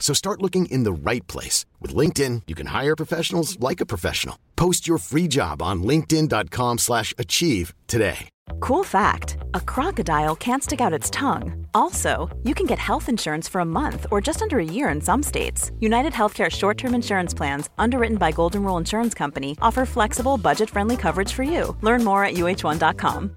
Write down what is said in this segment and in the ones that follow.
So start looking in the right place. With LinkedIn, you can hire professionals like a professional. Post your free job on linkedin.com slash achieve today. Cool fact a crocodile can't stick out its tongue. Also, you can get health insurance for a month or just under a year in some states. United Healthcare short term insurance plans, underwritten by Golden Rule Insurance Company, offer flexible, budget friendly coverage for you. Learn more at uh1.com.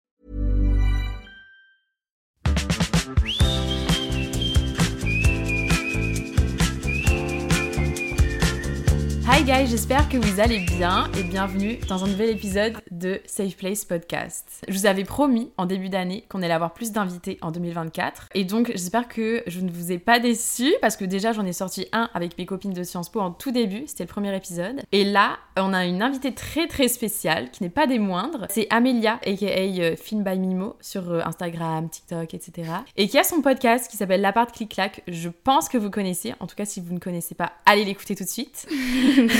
Hi guys, j'espère que vous allez bien et bienvenue dans un nouvel épisode de Safe Place Podcast. Je vous avais promis en début d'année qu'on allait avoir plus d'invités en 2024 et donc j'espère que je ne vous ai pas déçus parce que déjà j'en ai sorti un avec mes copines de Sciences Po en tout début, c'était le premier épisode. Et là, on a une invitée très très spéciale qui n'est pas des moindres, c'est Amelia aka euh, Film by Mimo sur euh, Instagram, TikTok, etc. Et qui a son podcast qui s'appelle L'appart clic clac. Je pense que vous connaissez, en tout cas si vous ne connaissez pas, allez l'écouter tout de suite.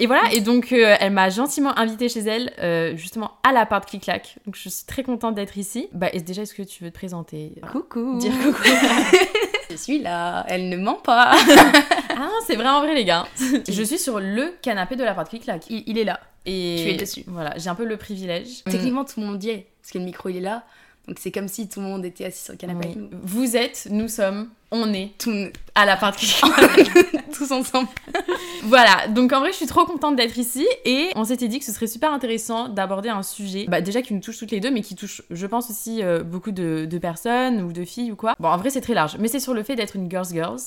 et voilà, et donc euh, elle m'a gentiment invitée chez elle, euh, justement à l'appart Clic Clac. Donc je suis très contente d'être ici. Bah, et déjà, est-ce que tu veux te présenter? Coucou Dire coucou. Je suis là, elle ne ment pas ah, c'est vrai en vrai, les gars. je suis sur le canapé de l'appart Clic Clac. il, il est là. Et Tu es dessus. Voilà, j'ai un peu le privilège. Techniquement, tout le monde y est, parce que le micro, il est là. Donc c'est comme si tout le monde était assis sur le canapé Oui. Vous êtes, nous sommes, on est Tout- à Clic Clac. tous ensemble. Voilà, donc en vrai, je suis trop contente d'être ici et on s'était dit que ce serait super intéressant d'aborder un sujet, bah, déjà qui nous touche toutes les deux, mais qui touche, je pense aussi, euh, beaucoup de, de personnes ou de filles ou quoi. Bon, en vrai, c'est très large, mais c'est sur le fait d'être une girls girls.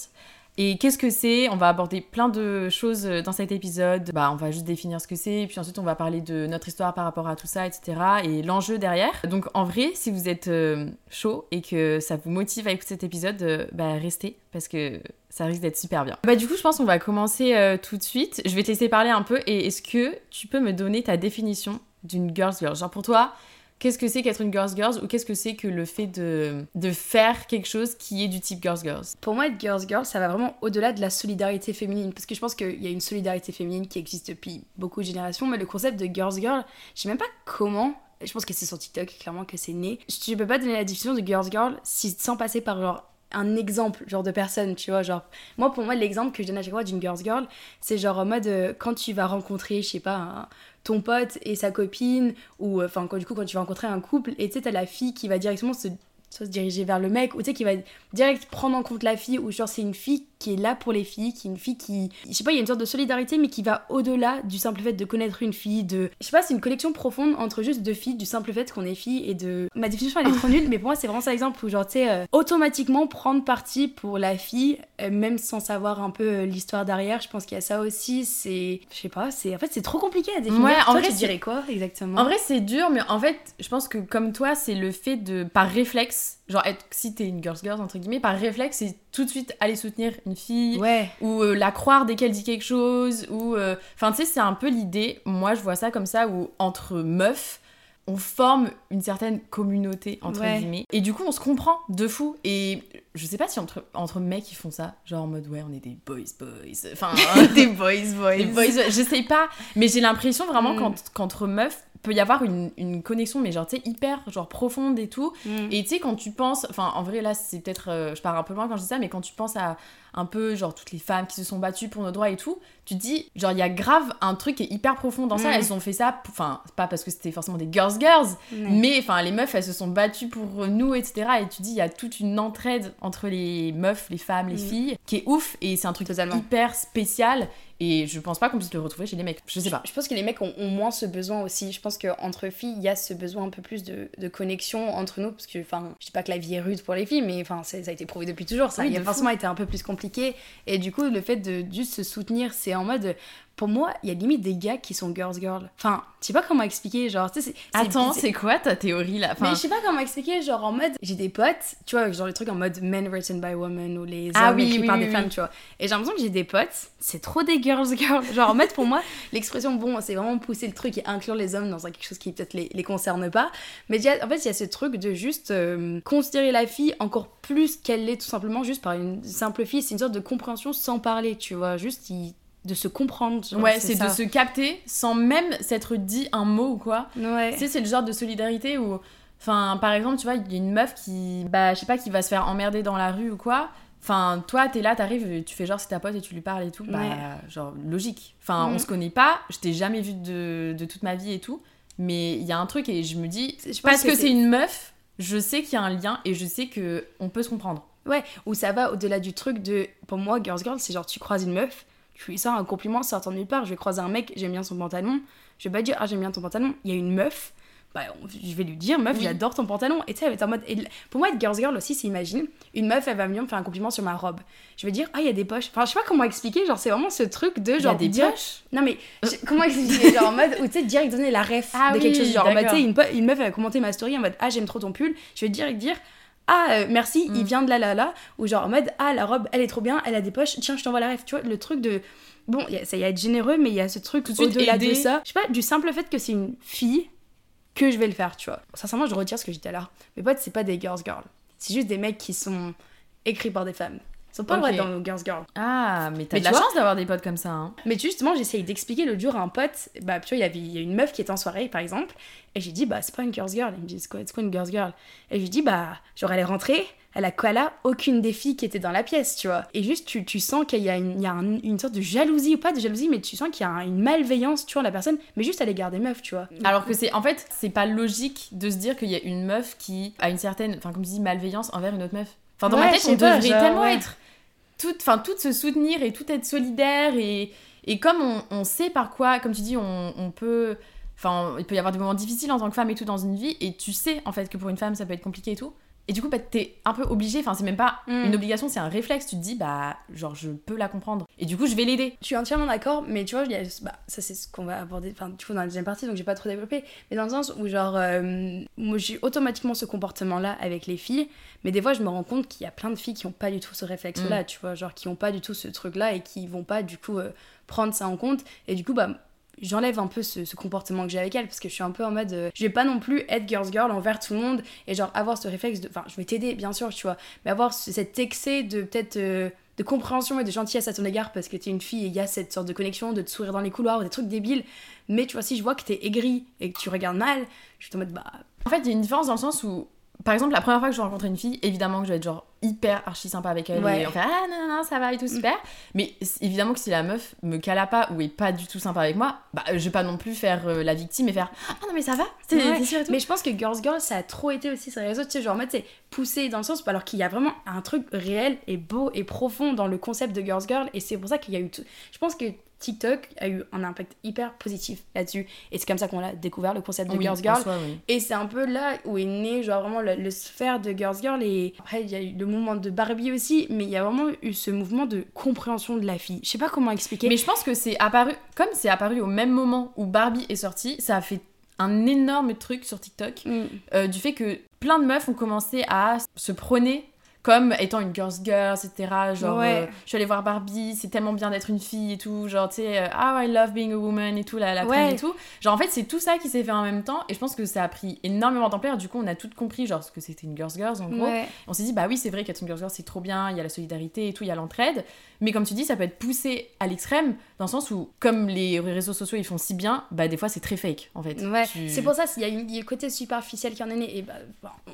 Et qu'est-ce que c'est? On va aborder plein de choses euh, dans cet épisode. Bah, on va juste définir ce que c'est, puis ensuite on va parler de notre histoire par rapport à tout ça, etc. Et l'enjeu derrière. Donc en vrai, si vous êtes euh, chaud et que ça vous motive à écouter cet épisode, euh, bah restez parce que ça risque d'être super bien. Bah du coup, je pense qu'on va commencer tout de suite. Je vais te laisser parler un peu et est-ce que tu peux me donner ta définition d'une girls girl? Genre pour toi, qu'est-ce que c'est qu'être une girls girls ou qu'est-ce que c'est que le fait de, de faire quelque chose qui est du type girls girls? Pour moi, être girls girl, ça va vraiment au-delà de la solidarité féminine. Parce que je pense qu'il y a une solidarité féminine qui existe depuis beaucoup de générations, mais le concept de girls girl, je sais même pas comment. Je pense que c'est sur TikTok, clairement, que c'est né. Je peux pas donner la définition de girls girl si, sans passer par genre un exemple genre de personne tu vois genre moi pour moi l'exemple que je donne à chaque fois d'une girls girl c'est genre en mode euh, quand tu vas rencontrer je sais pas un- ton pote et sa copine ou euh, enfin du coup quand tu vas rencontrer un couple et tu sais t'as la fille qui va directement se se diriger vers le mec ou tu sais qui va direct prendre en compte la fille ou genre c'est une fille qui est là pour les filles qui est une fille qui je sais pas il y a une sorte de solidarité mais qui va au-delà du simple fait de connaître une fille de je sais pas c'est une connexion profonde entre juste deux filles du simple fait qu'on est fille et de ma définition elle est trop nulle mais pour moi c'est vraiment ça l'exemple où genre tu sais euh, automatiquement prendre parti pour la fille euh, même sans savoir un peu euh, l'histoire derrière je pense qu'il y a ça aussi c'est je sais pas c'est en fait c'est trop compliqué à définir. Ouais, en Toi, vrai, tu dirais quoi exactement? En vrai, c'est dur, mais en fait, je pense que comme toi, c'est le fait de, par réflexe, genre être, si t'es une girls girls, entre guillemets, par réflexe, c'est tout de suite aller soutenir une fille, ouais. ou euh, la croire dès qu'elle dit quelque chose, ou... euh, Enfin, tu sais, c'est un peu l'idée, moi je vois ça comme ça, où entre meufs, on forme une certaine communauté, entre Ouais. guillemets, et du coup, on se comprend de fou, et je sais pas si entre, entre mecs, ils font ça, genre en mode, ouais, on est des boys boys, enfin... des boys boys. Les boys, je sais pas, mais j'ai l'impression vraiment Mm. qu'ent- qu'entre meufs, peut y avoir une, une connexion, mais genre, tu sais, hyper genre profonde et tout. Mm. Et tu sais, quand tu penses, enfin, en vrai, là, c'est peut-être, euh, je pars un peu loin quand je dis ça, mais quand tu penses à un peu, genre, toutes les femmes qui se sont battues pour nos droits et tout, tu te dis, genre, il y a grave un truc qui est hyper profond dans ça. Mm. Elles ont fait ça, enfin, pas parce que c'était forcément des girls girls, mais enfin, les meufs, elles se sont battues pour nous, etc. Et tu dis, il y a toute une entraide entre les meufs, les femmes, les Mm. filles, qui est ouf, et c'est un truc Totalement. hyper spécial. Et je pense pas qu'on puisse le retrouver chez les mecs. Je sais pas. Je pense que les mecs ont, ont moins ce besoin aussi. Je pense qu'entre filles, il y a ce besoin un peu plus de, de connexion entre nous. Parce que, enfin, je dis pas que la vie est rude pour les filles, mais enfin, ça a été prouvé depuis toujours. Ça Oui, il a forcément été un peu plus compliqué. Et du coup, le fait de juste se soutenir, c'est en mode. Pour moi, il y a limite des gars qui sont girls girl. Enfin, je sais pas comment expliquer. Genre, tu sais, Attends, c'est- quoi ta théorie là? Mais je sais pas comment expliquer, genre en mode, j'ai des potes, tu vois, genre les trucs en mode men written by women ou les hommes Ah oui, écrits oui, par oui, des femmes, tu vois. Et j'ai l'impression que j'ai des potes, c'est trop des girls girls. Genre en mode pour moi, l'expression bon, c'est vraiment pousser le truc et inclure les hommes dans quelque chose qui peut-être les, les concerne pas. Mais a- en fait, il y a ce truc de juste euh, considérer la fille encore plus qu'elle l'est tout simplement juste par une simple fille. C'est une sorte de compréhension sans parler, tu vois, juste il- de se comprendre. genre, Ouais, c'est de se capter sans même s'être dit un mot ou quoi. Ouais. Tu sais, c'est le genre de solidarité où, enfin, par exemple, tu vois, il y a une meuf qui, bah, je sais pas, qui va se faire emmerder dans la rue ou quoi. Enfin, toi, t'es là, t'arrives, tu fais genre c'est ta pote et tu lui parles et tout. Bah, Ouais. genre, logique. Enfin, Mhm. on se connaît pas, je t'ai jamais vu de, de toute ma vie et tout. Mais il y a un truc et je me dis, Je parce que, que c'est une meuf, je sais qu'il y a un lien et je sais que on peut se comprendre. Ouais, où ça va au-delà du truc de. Pour moi, Girls Girl, c'est genre tu croises une meuf, tu lui sors un compliment sortant de nulle part. Je vais croiser un mec, j'aime bien son pantalon. Je vais pas dire, ah, j'aime bien ton pantalon. Il y a une meuf, bah, je vais lui dire, meuf, Oui. j'adore ton pantalon. Et tu sais, elle va être en mode. pour moi, être Girls Girl aussi, c'est imagine, une meuf, elle va venir me faire un compliment sur ma robe. Je vais dire, ah, il y a des poches. Enfin, je sais pas comment expliquer, genre, c'est vraiment ce truc de Il y a genre. des dire- poches? Non, mais je- comment expliquer Genre en mode, où tu sais, direct donner la ref Ah de quelque oui, chose. Genre, en mode, tu sais, une, po- une meuf, elle va commenter ma story en mode, ah, j'aime trop ton pull. Je vais direct dire, ah, euh, merci, il Mm. vient de là, là, là. Ou genre en mode, ah, la robe, elle est trop bien, elle a des poches, tiens, je t'envoie la ref. Tu vois, le truc de. Bon, y a- ça y a être généreux, mais il y a ce truc Tout de suite au-delà de ça. Je sais pas, du simple fait que c'est une fille que je vais le faire, tu vois. Sincèrement, je retire ce que j'étais là. Mes potes, c'est pas des girls girls. C'est juste des mecs qui sont écrits par des femmes. Ils sont pas le droit Ok. d'être dans nos girls girls. Ah, mais t'as de la vois- chance d'avoir des potes comme ça. Hein. Mais justement, j'essaye d'expliquer l'autre jour à un pote, bah, tu vois, il y avait il y a une meuf qui était en soirée, par exemple, et j'ai dit, bah, c'est pas une girls girl. Il me dit, c'est quoi, quoi une girls girl Et je lui dis, bah, genre, elle est rentrée, elle a koala aucune des filles qui étaient dans la pièce, tu vois. Et juste, tu, tu sens qu'il y a, une, il y a un- une sorte de jalousie, ou pas de jalousie, mais tu sens qu'il y a une malveillance, tu vois, la personne, mais juste à l'égard des meufs, tu vois. Alors que c'est en fait, c'est pas logique de se dire qu'il y a une meuf qui a une certaine, enfin comme tu dis, malveillance envers une autre meuf. Enfin dans Ouais, ma tête, on devrait genre, tellement ouais. être enfin toutes se soutenir et tout être solidaire et et comme on, on sait par quoi, comme tu dis, on, on peut, enfin il peut y avoir des moments difficiles en tant que femme et tout dans une vie et tu sais en fait que pour une femme ça peut être compliqué et tout. Et du coup, bah, t'es un peu obligé, enfin, c'est même pas Mm. une obligation, c'est un réflexe. Tu te dis, bah, genre, je peux la comprendre. Et du coup, je vais l'aider. Je suis entièrement d'accord, mais tu vois, il y a- bah, ça c'est ce qu'on va aborder, enfin, du coup, dans la deuxième partie, donc j'ai pas trop développé, mais dans le sens où, genre, euh, moi j'ai automatiquement ce comportement-là avec les filles, mais des fois, je me rends compte qu'il y a plein de filles qui ont pas du tout ce réflexe-là, tu vois, genre, qui ont pas du tout ce truc-là et qui vont pas, du coup, euh, prendre ça en compte, et du coup, bah, j'enlève un peu ce, comportement que j'ai avec elle parce que je suis un peu en mode euh, je vais pas non plus être girls girl envers tout le monde et genre avoir ce réflexe de enfin je vais t'aider bien sûr tu vois mais avoir ce- cet excès de peut-être euh, de compréhension et de gentillesse à ton égard parce que t'es une fille et il y a cette sorte de connexion de te sourire dans les couloirs ou des trucs débiles. Mais tu vois si je vois que t'es aigri et que tu regardes mal je suis en mode bah. En fait, il y a une différence dans le sens où, par exemple, la première fois que je rencontre une fille, évidemment que je vais être genre hyper archi sympa avec elle Ouais. et on fait ah non, non, non, ça va et tout super. Mais évidemment que si la meuf me cala pas ou est pas du tout sympa avec moi, bah je vais pas non plus faire euh, la victime et faire ah non, mais ça va, c'est Ouais. c'est sûr et tout. Mais je pense que Girls Girl, ça a trop été aussi sur les réseaux, tu sais, genre en mode, c'est poussé dans le sens, alors qu'il y a vraiment un truc réel et beau et profond dans le concept de Girls Girl, et c'est pour ça qu'il y a eu tout. Je pense que TikTok a eu un impact hyper positif là-dessus, et c'est comme ça qu'on a découvert le concept de Oui, Girls Girl. soi, oui. Et c'est un peu là où est né, genre vraiment, le, le sphère de Girls Girl. Et après, il y a eu le mouvement de Barbie aussi, mais il y a vraiment eu ce mouvement de compréhension de la fille. Je sais pas comment expliquer. Mais je pense que c'est apparu, comme c'est apparu au même moment où Barbie est sortie, ça a fait un énorme truc sur TikTok Mm. euh, du fait que plein de meufs ont commencé à se prôner comme étant une girls girl, etc. Genre, Ouais. euh, je suis allée voir Barbie, c'est tellement bien d'être une fille et tout. Genre, tu sais, euh, ah, I love being a woman et tout, la, la Ouais. et tout. Genre, en fait, c'est tout ça qui s'est fait en même temps. Et je pense que ça a pris énormément d'ampleur. Du coup, on a toutes compris, genre, ce que c'était une girls girls en gros. Ouais. On s'est dit, bah oui, c'est vrai qu'être une girls girl, c'est trop bien, il y a la solidarité et tout, il y a l'entraide. Mais comme tu dis, ça peut être poussé à l'extrême, dans le sens où, comme les réseaux sociaux ils font si bien, bah des fois c'est très fake en fait. Ouais, Tu- c'est pour ça qu'il y il y a un côté superficiel qui en est né, et bah,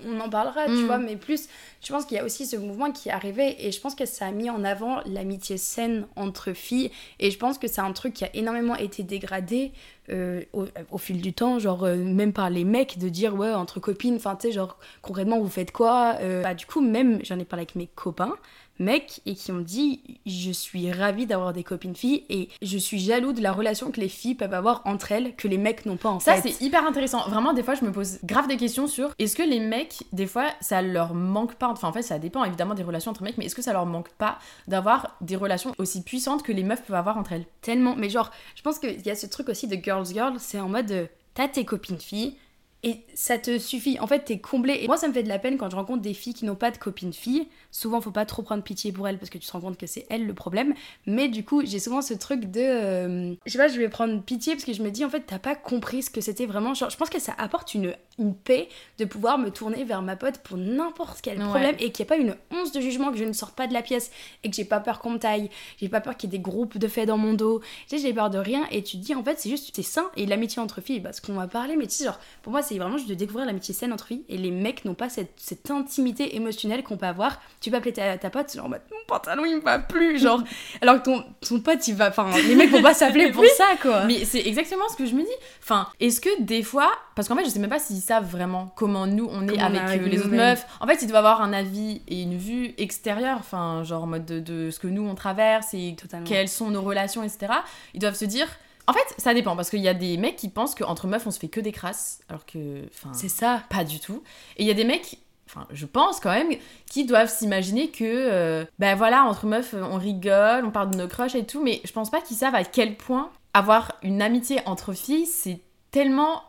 on en parlera, tu Mm. vois, mais plus, je pense qu'il y a aussi ce mouvement qui arrivé, et je pense que ça a mis en avant l'amitié saine entre filles, et je pense que c'est un truc qui a énormément été dégradé euh, au, au fil du temps, genre euh, même par les mecs, de dire, ouais, entre copines, enfin, tu sais, genre, concrètement, vous faites quoi Euh, Bah, du coup, même, j'en ai parlé avec mes copains, mecs et qui ont dit je suis ravie d'avoir des copines filles et je suis jaloux de la relation que les filles peuvent avoir entre elles que les mecs n'ont pas en Ça, fait. c'est hyper intéressant. Vraiment, des fois, je me pose grave des questions sur est-ce que les mecs, des fois, ça leur manque pas, enfin, en fait, ça dépend évidemment des relations entre mecs, mais est-ce que ça leur manque pas d'avoir des relations aussi puissantes que les meufs peuvent avoir entre elles? Tellement, mais genre, je pense qu'il y a ce truc aussi de girls girl, c'est en mode, euh, t'as tes copines filles, et ça te suffit. En fait, t'es comblé. Et moi, ça me fait de la peine quand je rencontre des filles qui n'ont pas de copines filles. Souvent, faut pas trop prendre pitié pour elles parce que tu te rends compte que c'est elles le problème. Mais du coup, j'ai souvent ce truc de. euh, je sais pas, je vais prendre pitié parce que je me dis, en fait, t'as pas compris ce que c'était vraiment. Genre, je pense que ça apporte une, une paix de pouvoir me tourner vers ma pote pour n'importe quel Ouais. problème et qu'il n'y ait pas une once de jugement, que je ne sorte pas de la pièce et que j'ai pas peur qu'on me taille. J'ai pas peur qu'il y ait des groupes de faits dans mon dos. Tu sais, j'ai peur de rien et tu te dis, en fait, c'est juste, c'est sain. Et l'amitié entre filles, bah, ce qu'on m'a parlé, mais tu sais, genre, pour moi, c'est vraiment juste de découvrir l'amitié saine entre filles et les mecs n'ont pas cette, cette intimité émotionnelle qu'on peut avoir. Tu peux appeler ta, ta pote, genre, en mode, mon pantalon il me va plus, genre, alors que ton, ton pote il va. Enfin, les mecs vont pas s'appeler pour Oui. ça, quoi. Mais c'est exactement ce que je me dis. Enfin, est-ce que des fois, parce qu'en fait, je sais même pas s'ils savent vraiment comment nous on est Comment avec euh, les autres meufs. En fait, ils doivent avoir un avis et une vue extérieure, enfin, genre en mode de, de ce que nous on traverse et Totalement. quelles sont nos relations, etc. Ils doivent se dire. En fait, ça dépend parce qu'il y a des mecs qui pensent qu'entre meufs on se fait que des crasses, alors que, enfin, C'est ça. pas du tout. Et il y a des mecs, enfin, je pense quand même, qui doivent s'imaginer que, euh, ben voilà, entre meufs, euh, on rigole, on parle de nos crushs et tout, mais je pense pas qu'ils savent à quel point avoir une amitié entre filles, c'est tellement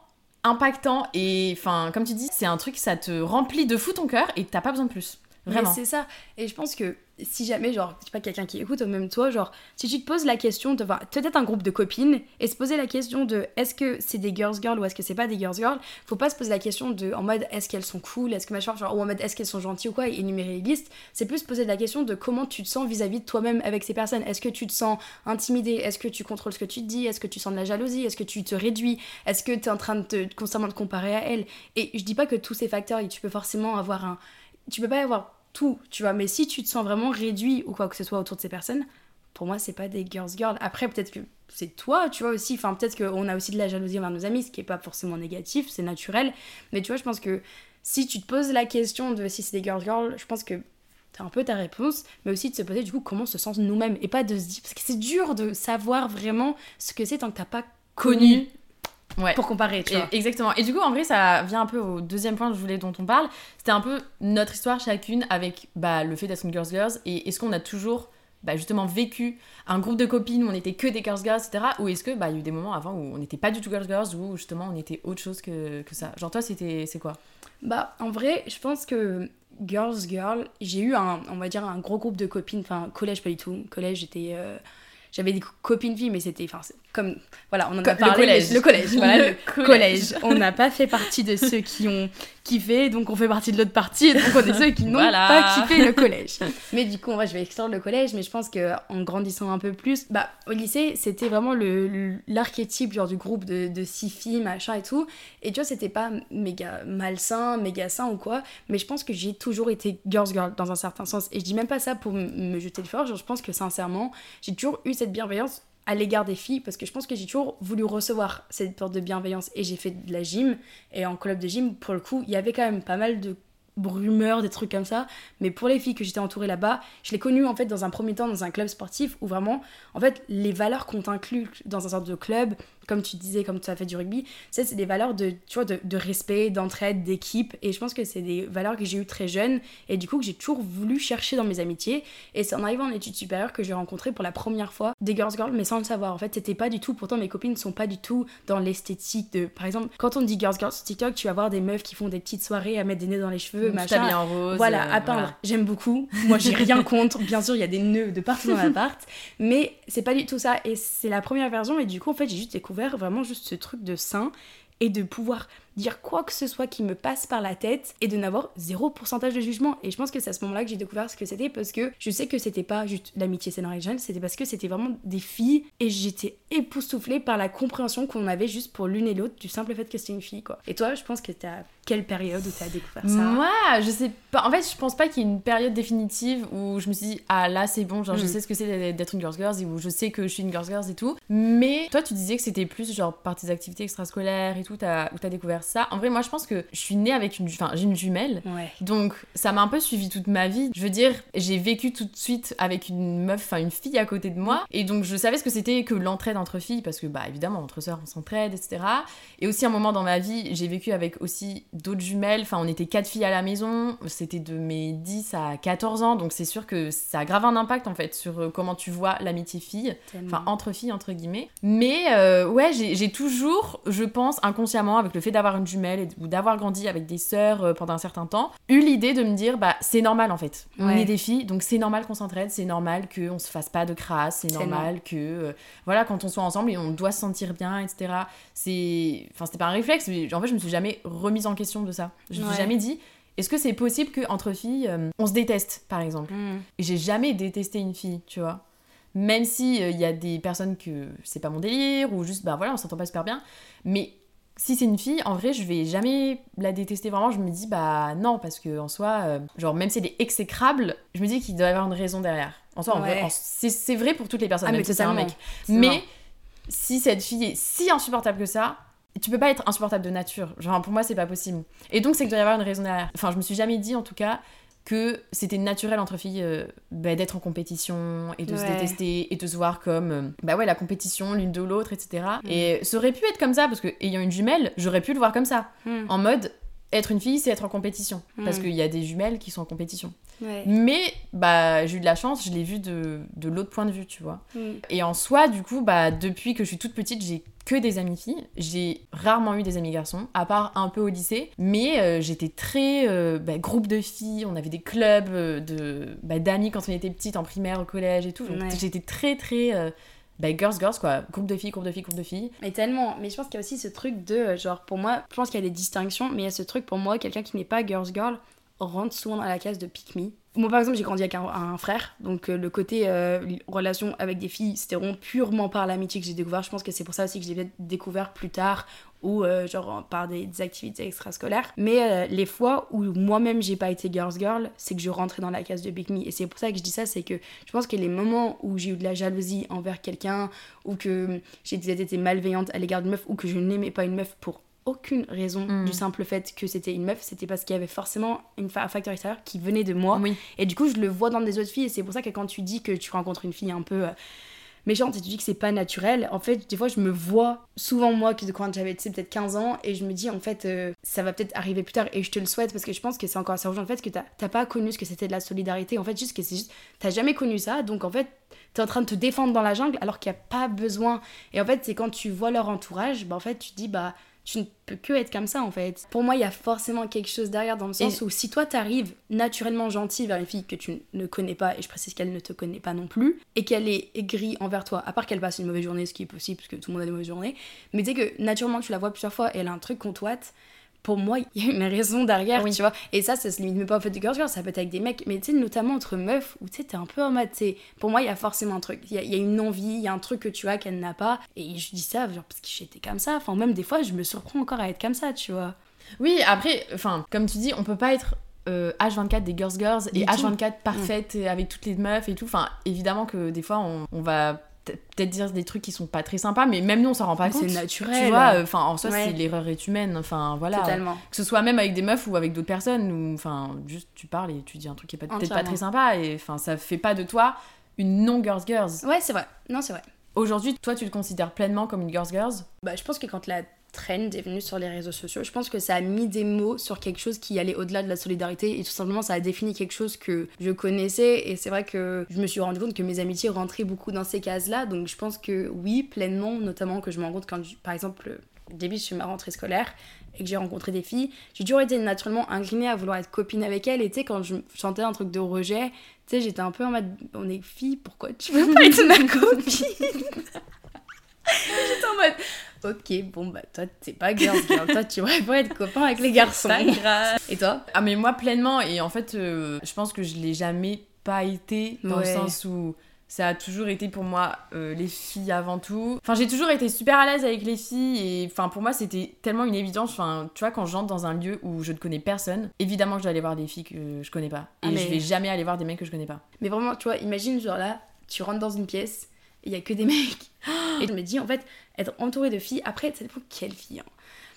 impactant et, enfin, comme tu dis, c'est un truc, ça te remplit de fou ton cœur et t'as pas besoin de plus. Vraiment. C'est ça. Et je pense que si jamais, genre, je sais pas, quelqu'un qui écoute, ou même toi, genre, si tu te poses la question de, enfin, peut-être un groupe de copines, et se poser la question de est-ce que c'est des girls girls ou est-ce que c'est pas des girls girls, faut pas se poser la question de, en mode, est-ce qu'elles sont cool, est-ce que machin, genre, ou en mode, est-ce qu'elles sont gentilles ou quoi, et énumérer les listes. C'est plus se poser la question de comment tu te sens vis-à-vis de toi-même avec ces personnes. Est-ce que tu te sens intimidé Est-ce que tu contrôles ce que tu te dis? Est-ce que tu sens de la jalousie? Est-ce que tu te réduis? Est-ce que tu es en train de constamment te comparer à elles? Et je dis pas que tous ces facteurs, tu peux forcément avoir un. Tu peux pas avoir tout, tu vois, mais si tu te sens vraiment réduit ou quoi que ce soit autour de ces personnes, pour moi, c'est pas des girls girls. Après, peut-être que c'est toi, tu vois, aussi. Enfin, peut-être qu'on a aussi de la jalousie envers nos amis, ce qui est pas forcément négatif, c'est naturel. Mais tu vois, je pense que si tu te poses la question de si c'est des girls girls, je pense que t'as un peu ta réponse, mais aussi de se poser du coup comment on se sent nous-mêmes et pas de se dire. Parce que c'est dur de savoir vraiment ce que c'est tant que t'as pas connu Ouais. pour comparer, tu Et- vois. exactement. Et du coup, en vrai, ça vient un peu au deuxième point que je voulais dont on parle. C'était un peu notre histoire chacune avec bah, le fait d'être une girls girls et est-ce qu'on a toujours bah, justement vécu un groupe de copines où on était que des girls girls, etc. Ou est-ce que bah, il y a eu des moments avant où on n'était pas du tout girls girls ou justement on était autre chose que, que ça? Genre toi, c'était c'est quoi? Bah, en vrai, je pense que Girls Girl, j'ai eu un, on va dire, un gros groupe de copines. Enfin, collège, pas du tout. Collège, j'étais. euh, j'avais des copines filles, mais c'était. Enfin, comme. Voilà, on en a le parlé. mais- collège. Le collège, voilà, Le le collège. collège. On n'a pas fait partie de ceux qui ont kiffé, donc on fait partie de l'autre partie, et donc on est ceux qui n'ont Voilà. pas kiffé le collège. Mais du coup, en vrai, je vais extendre le collège, mais je pense que en grandissant un peu plus, bah, au lycée, c'était vraiment le l'archétype, genre, du groupe de, de six filles, machin et tout. Et tu vois, c'était pas méga malsain, méga sain ou quoi, mais je pense que j'ai toujours été girls girl dans un certain sens. Et je dis même pas ça pour me jeter le fort, genre, je pense que sincèrement, j'ai toujours eu cette bienveillance à l'égard des filles parce que je pense que j'ai toujours voulu recevoir cette sorte de bienveillance et j'ai fait de la gym et en club de gym pour le coup il y avait quand même pas mal de rumeurs des trucs comme ça. Mais pour les filles que j'étais entourée là-bas je l'ai connu en fait dans un premier temps dans un club sportif où vraiment en fait les valeurs qu'on t'inclut dans un sorte de club comme tu disais comme tu as fait du rugby c'est des valeurs de tu vois de, respect d'entraide d'équipe. Et je pense que c'est des valeurs que j'ai eues très jeune et du coup que j'ai toujours voulu chercher dans mes amitiés. Et c'est en arrivant en études supérieures que j'ai rencontré pour la première fois des girls girls mais sans le savoir. En fait c'était pas du tout pourtant mes copines sont pas du tout dans l'esthétique de par exemple quand on dit girls girls sur TikTok tu vas voir des meufs qui font des petites soirées à mettre des nez dans les cheveux machin. en rose. Voilà, euh, à peindre, voilà. j'aime beaucoup. Moi, j'ai rien contre. Bien sûr, il y a des nœuds de partout dans l'appart, mais c'est pas du tout ça. Et c'est la première version, et du coup, en fait, j'ai juste découvert vraiment juste ce truc de sain et de pouvoir dire quoi que ce soit qui me passe par la tête et de n'avoir zéro pourcentage de jugement. Et je pense que c'est à ce moment-là que j'ai découvert ce que c'était parce que je sais que c'était pas juste l'amitié scénaristique, c'était parce que c'était vraiment des filles et j'étais époustouflée par la compréhension qu'on avait juste pour l'une et l'autre du simple fait que c'était une fille, quoi. Et toi, je pense que t'as quelle période où t'as découvert ça? Moi, je sais pas. En fait, je pense pas qu'il y ait une période définitive où je me suis dit, ah là, c'est bon, genre, je Mm. sais ce que c'est d'être une girls girls et où je sais que je suis une girls girls et tout. Mais toi, tu disais que c'était plus genre par tes activités extrascolaires et tout, t'as- où t'as découvert ça. En vrai, moi, je pense que je suis née avec une. Enfin, j'ai une jumelle. Ouais. Donc, ça m'a un peu suivi toute ma vie. Je veux dire, j'ai vécu tout de suite avec une meuf, enfin une fille à côté de moi. Et donc, je savais ce que c'était que l'entraide entre filles, parce que, bah, évidemment, entre sœurs, on s'entraide, etc. Et aussi, un moment dans ma vie, j'ai vécu avec aussi d'autres jumelles. Enfin, on était quatre filles à la maison. C'était de mes 10 à 14 ans. Donc, c'est sûr que ça a grave un impact, en fait, sur euh, comment tu vois l'amitié fille. Enfin, entre filles, entre guillemets. Mais euh, ouais, j'ai toujours, je pense, inconsciemment, avec le fait d'avoir une jumelle ou d'avoir grandi avec des sœurs euh, pendant un certain temps, eu l'idée de me dire, bah, c'est normal en fait. On est des filles, donc c'est normal qu'on s'entraide, c'est normal qu'on se fasse pas de crasse, c'est normal que, euh, voilà, quand on soit ensemble, et on doit se sentir bien, etc. C'est. Enfin, c'était pas un réflexe, mais en fait, je me suis jamais remise en question de ça. Je me suis jamais dit. Est-ce que c'est possible qu'entre filles, euh, on se déteste, par exemple? Mm. J'ai jamais détesté une fille, tu vois. Même si il y a des personnes que c'est pas mon délire ou juste bah voilà on s'entend pas super bien, mais si c'est une fille, en vrai je vais jamais la détester vraiment. Je me dis bah non parce que en soi, euh, genre même si elle est exécrable, je me dis qu'il doit y avoir une raison derrière. En soi, en vrai, Ouais. c'est vrai pour toutes les personnes, Ah, même mais si c'est un mec. Mais vrai. si cette fille est si insupportable que ça, tu peux pas être insupportable de nature. Genre pour moi c'est pas possible. Et donc c'est qu'il doit y avoir une raison derrière. Enfin je me suis jamais dit en tout cas que c'était naturel entre filles euh, bah, d'être en compétition et de se détester et de se voir comme euh, bah ouais la compétition l'une de l'autre etc. Mm. Et ça aurait pu être comme ça parce que ayant une jumelle j'aurais pu le voir comme ça Mm. en mode être une fille c'est être en compétition parce Mm. qu'il y a des jumelles qui sont en compétition. Ouais. Mais bah j'ai eu de la chance je l'ai vu de, de l'autre point de vue tu vois. Mm. Et en soi, du coup, bah, depuis que je suis toute petite, j'ai que des amis filles. J'ai rarement eu des amis garçons, à part un peu au lycée. Mais euh, j'étais très euh, bah, groupe de filles. On avait des clubs euh, de bah, d'amis quand on était petite, en primaire, au collège et tout. Ouais. J'étais très, très euh, bah, girls, girls, quoi. Groupe de filles, groupe de filles, groupe de filles. Mais tellement. Mais je pense qu'il y a aussi ce truc de, genre, pour moi, je pense qu'il y a des distinctions, mais il y a ce truc, pour moi, quelqu'un qui n'est pas girls girl rentre souvent dans la case de pick me. Moi, par exemple, j'ai grandi avec un, un frère, donc euh, le côté euh, relation avec des filles, c'était vraiment purement par l'amitié que j'ai découvert. Je pense que c'est pour ça aussi que je l'ai découvert plus tard, ou euh, genre par des, activités extrascolaires. Mais les fois où moi-même j'ai pas été girls girl, c'est que je rentrais dans la case de pick me. Et c'est pour ça que je dis ça, c'est que je pense que les moments où j'ai eu de la jalousie envers quelqu'un, ou que j'ai été malveillante à l'égard d'une meuf, ou que je n'aimais pas une meuf pour aucune raison Mm. du simple fait que c'était une meuf, c'était parce qu'il y avait forcément une fa- un facteur extérieur qui venait de moi. Oui. Et du coup, je le vois dans des autres filles, et c'est pour ça que quand tu dis que tu rencontres une fille un peu euh, méchante et tu dis que c'est pas naturel, en fait, des fois, je me vois souvent moi qui quand j'avais tu sais, peut-être 15 ans, et je me dis en fait, euh, ça va peut-être arriver plus tard, et je te le souhaite parce que je pense que c'est encore ça rejoint le fait que t'as t'as pas connu ce que c'était de la solidarité, en fait, juste que c'est juste, t'as jamais connu ça, donc en fait, t'es en train de te défendre dans la jungle alors qu'il n'y a pas besoin. Et en fait, c'est quand tu vois leur entourage, bah en fait, tu te dis, bah tu ne peux que être comme ça en fait. Pour moi, il y a forcément quelque chose derrière dans le sens Et- où si toi t'arrives naturellement gentil vers une fille que tu ne connais pas, et je précise qu'elle ne te connaît pas non plus, et qu'elle est aigrie envers toi, à part qu'elle passe une mauvaise journée, ce qui est possible parce que tout le monde a des mauvaises journées, mais tu sais que naturellement tu la vois plusieurs fois et elle a un truc qu'on toite. Pour moi, il y a une raison derrière, Oui. tu vois. Et ça, ça se limite même pas au fait de girls girls, ça peut être avec des mecs, mais tu sais, notamment entre meufs, où tu sais, t'es un peu en mode, pour moi, il y a forcément un truc. Il y, a- il y a une envie, il y a un truc que tu as qu'elle n'a pas. Et je dis ça, genre, parce que j'étais comme ça. Enfin, même des fois, je me surprends encore à être comme ça, tu vois. Oui, après, enfin, comme tu dis, on peut pas être euh, H24 des girls girls et Du tout. H24 parfaite et avec toutes les meufs et tout. Enfin, évidemment que des fois, on, on va peut-être dire des trucs qui sont pas très sympas, mais même nous, on s'en rend pas compte. c'est naturel. Tu vois, enfin, en soi, Ouais. c'est l'erreur est humaine. Enfin, voilà. Totalement. Que ce soit même avec des meufs ou avec d'autres personnes, ou enfin, juste tu parles et tu dis un truc qui est pas- peut-être pas très sympa, et enfin, ça fait pas de toi une non girls girls. Ouais, c'est vrai. Non, c'est vrai. Aujourd'hui, toi, tu te considères pleinement comme une girls girls? Bah, je pense que quand la trend est venue sur les réseaux sociaux, je pense que ça a mis des mots sur quelque chose qui allait au-delà de la solidarité et tout simplement ça a défini quelque chose que je connaissais. Et c'est vrai que je me suis rendu compte que mes amitiés rentraient beaucoup dans ces cases-là. Donc je pense que oui, pleinement, notamment que je me rends compte quand, par exemple, début je suis ma rentrée scolaire et que j'ai rencontré des filles, j'ai toujours été naturellement inclinée à vouloir être copine avec elles. Et tu sais, quand je chantais un truc de rejet, tu sais, j'étais un peu en mode on est filles, pourquoi tu veux pas être ma copine? J'étais en mode ok, bon bah toi t'es pas girls girl, toi tu voudrais pas être copain avec les garçons. Pas grave. Et toi Ah mais moi pleinement et en fait euh, je pense que je l'ai jamais pas été dans Ouais. le sens où ça a toujours été pour moi euh, les filles avant tout. Enfin j'ai toujours été super à l'aise avec les filles et enfin pour moi c'était tellement une évidence. Enfin tu vois quand j'entre dans un lieu où je ne connais personne, évidemment que je dois aller voir des filles que je connais pas et Ah, mais- je vais jamais aller voir des mecs que je connais pas. Mais vraiment, tu vois, imagine genre là, tu rentres dans une pièce, il y a que des mecs. Et je me dis en fait, être entourée de filles, après ça dépend quelle fille. hein.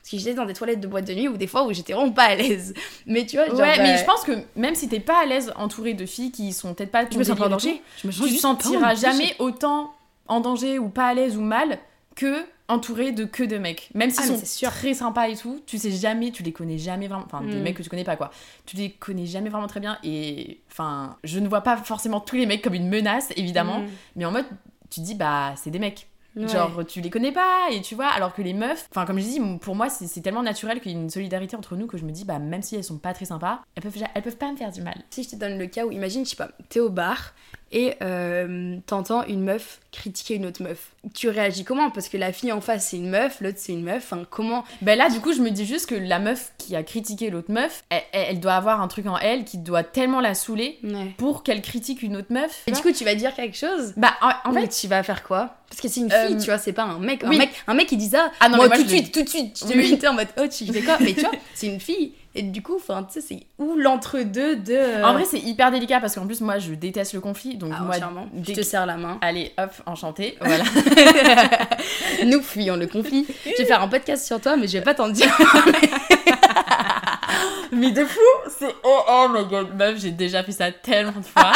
Parce que j'étais dans des toilettes de boîte de nuit ou des fois où j'étais vraiment pas à l'aise. Mais tu vois, genre. ouais bah, mais je pense que même si t'es pas à l'aise entourée de filles qui sont peut-être pas je me sens pas en danger. Je me sens tu sentiras jamais autant en danger ou pas à l'aise ou mal que entouré de que de mecs. Même s'ils Ah, sont sûr. très sympas et tout, tu sais jamais, tu les connais jamais vraiment. Enfin, des Mm. mecs que tu connais pas quoi. Tu les connais jamais vraiment très bien et enfin, je ne vois pas forcément tous les mecs comme une menace évidemment, Mm. mais en mode tu te dis bah c'est des mecs. Ouais. Genre, tu les connais pas, et tu vois, alors que les meufs, enfin, comme je dis, pour moi, c'est tellement naturel qu'il y a une solidarité entre nous que je me dis, bah, même si elles sont pas très sympas, elles peuvent, elles peuvent pas me faire du mal. Si je te donne le cas où, imagine, je sais pas, t'es au bar et euh, t'entends une meuf critiquer une autre meuf. Tu réagis comment? Parce que la fille en face c'est une meuf, l'autre c'est une meuf. Enfin, comment? Ben là, du coup, je me dis juste que la meuf qui a critiqué l'autre meuf, elle, doit avoir un truc en elle qui doit tellement la saouler Ouais. pour qu'elle critique une autre meuf. Et du coup, tu vas dire quelque chose? Bah, en, fait, tu vas faire quoi? Parce que c'est une fille, Euh, tu vois, c'est pas un mec. oui. Un mec, un mec qui dit ça, Ah non, moi, mais moi, tout de suite, tout de suite, je te mettais en mode oh, tu fais quoi? Mais tu vois, c'est une fille. Et du coup, enfin, tu sais, c'est où l'entre-deux de. euh, en vrai, c'est hyper délicat parce qu'en plus, moi, je déteste le conflit. Donc, ah, moi, je te serre la main. allez, hop, enchanté. Voilà. Nous fuyons le conflit. Je vais faire un podcast sur toi, mais je vais pas t'en dire. mais de fou, c'est oh, oh my god, meuf, j'ai déjà fait ça tellement de fois.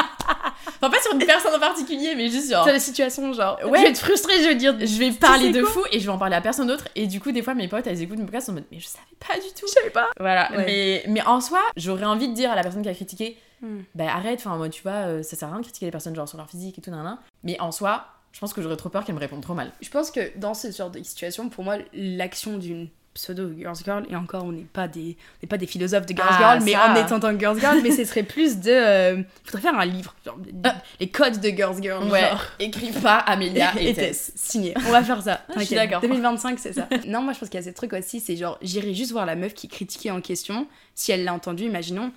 Enfin, pas sur une personne en particulier, mais juste genre. C'est la situation, genre. Ouais. Je vais être frustrée, je vais dire. Je vais parler de fou et je vais en parler à personne d'autre. Et du coup, des fois, mes potes, elles écoutent mes podcasts en mode, mais je savais pas du tout. Je savais pas. Voilà, Ouais. mais, mais en soi, j'aurais envie de dire à la personne qui a critiqué, Hmm. bah arrête, enfin moi tu vois, euh, ça sert à rien de critiquer les personnes genre sur leur physique et tout, nan, nan. mais en soi, je pense que j'aurais trop peur qu'elle me réponde trop mal. Je pense que dans ce genre de situation, pour moi, l'action d'une pseudo girls girl et encore on n'est pas des n'est pas des philosophes de girls Ah, girl mais ça. en étant en girls girl mais ce serait plus de euh, faudrait faire un livre genre Ah. les codes de girls girl Ouais, genre écris pas Amélia et, et Tess. Signé on va faire ça Je suis d'accord. 2025 c'est ça non moi je pense qu'il y a ce truc aussi c'est genre j'irai juste voir la meuf qui critiquait en question si elle l'a entendu imaginons